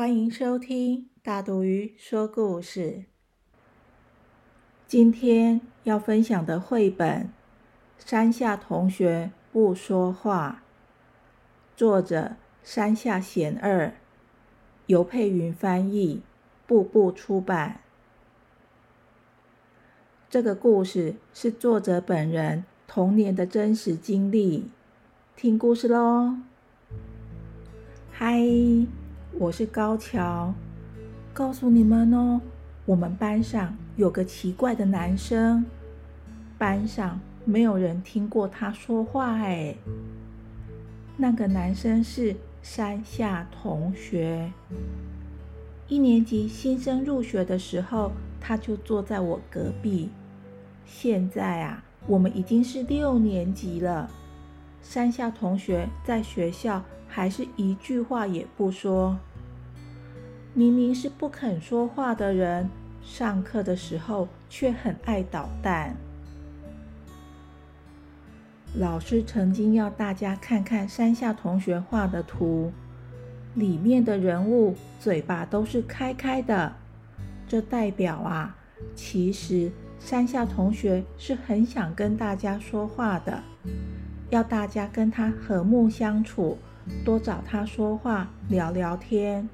欢迎收听大肚鱼说故事。今天要分享的绘本《山下同学不说话》，作者山下贤二，由佩云翻译，步步出版。这个故事是作者本人童年的真实经历。听故事喽！嗨。我是高桥，告诉你们哦，我们班上有个奇怪的男生，班上没有人听过他说话哎。那个男生是山下同学，一年级新生入学的时候，他就坐在我隔壁。现在啊，我们已经是六年级了，山下同学在学校。还是一句话也不说。明明是不肯说话的人，上课的时候却很爱捣蛋。老师曾经要大家看看山下同学画的图，里面的人物嘴巴都是开开的，这代表啊，其实山下同学是很想跟大家说话的，要大家跟他和睦相处。多找他说话聊聊天，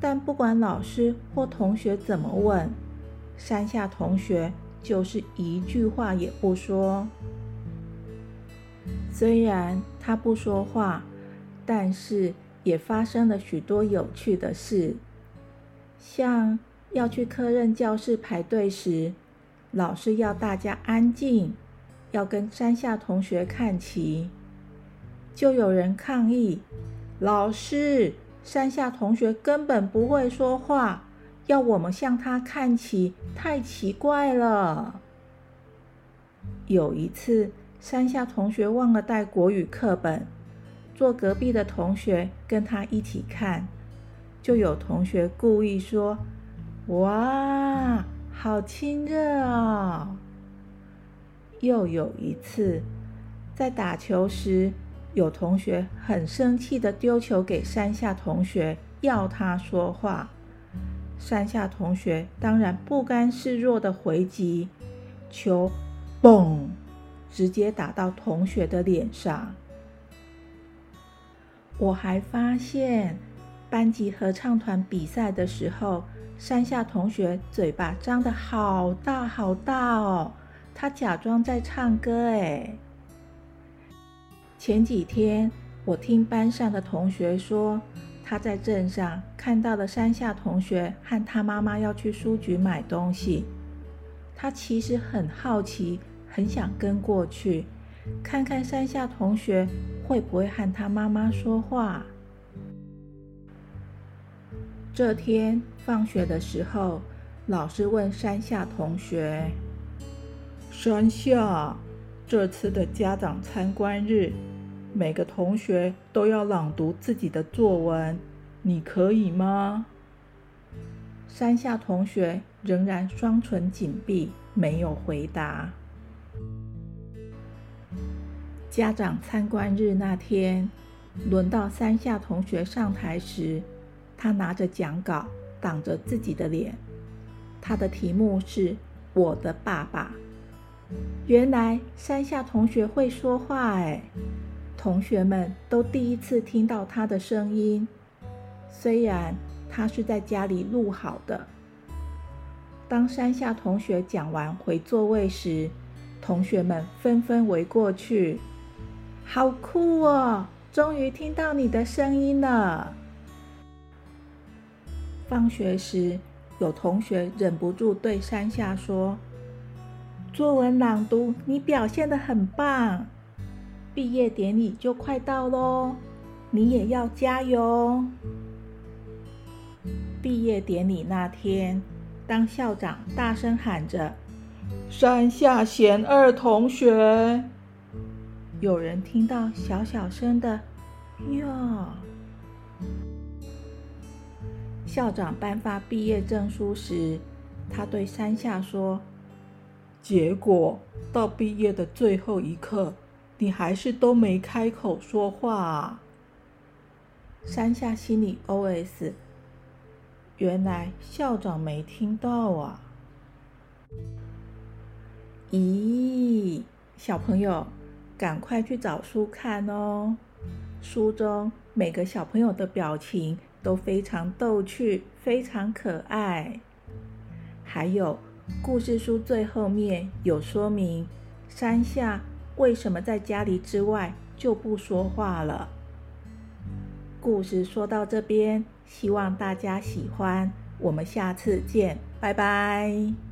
但不管老师或同学怎么问，山下同学就是一句话也不说。虽然他不说话，但是也发生了许多有趣的事，像要去科任教室排队时，老师要大家安静，要跟山下同学看齐。就有人抗议：“老师，山下同学根本不会说话，要我们向他看齐，太奇怪了。”有一次，山下同学忘了带国语课本，坐隔壁的同学跟他一起看，就有同学故意说：“哇，好亲热哦！”又有一次，在打球时。有同学很生气的丢球给山下同学，要他说话。山下同学当然不甘示弱的回击，球嘣，直接打到同学的脸上。我还发现，班级合唱团比赛的时候，山下同学嘴巴张得好大好大哦，他假装在唱歌哎。前几天，我听班上的同学说，他在镇上看到了山下同学和他妈妈要去书局买东西。他其实很好奇，很想跟过去，看看山下同学会不会和他妈妈说话。这天放学的时候，老师问山下同学：“山下，这次的家长参观日。”每个同学都要朗读自己的作文，你可以吗？山下同学仍然双唇紧闭，没有回答。家长参观日那天，轮到山下同学上台时，他拿着讲稿挡着自己的脸。他的题目是“我的爸爸”。原来山下同学会说话，哎。同学们都第一次听到他的声音，虽然他是在家里录好的。当山下同学讲完回座位时，同学们纷纷围过去。好酷哦！终于听到你的声音了。放学时，有同学忍不住对山下说：“作文朗读，你表现的很棒。”毕业典礼就快到喽，你也要加油！毕业典礼那天，当校长大声喊着“山下贤二同学”，有人听到小小声的“哟”。校长颁发毕业证书时，他对山下说：“结果到毕业的最后一刻，你还是都没开口说话啊。”山下心里 OS：“ 原来校长没听到啊！”咦，小朋友，赶快去找书看哦！书中每个小朋友的表情都非常逗趣，非常可爱。还有，故事书最后面有说明山下为什么在家里之外就不说话了。故事说到这边，希望大家喜欢。我们下次见，拜拜。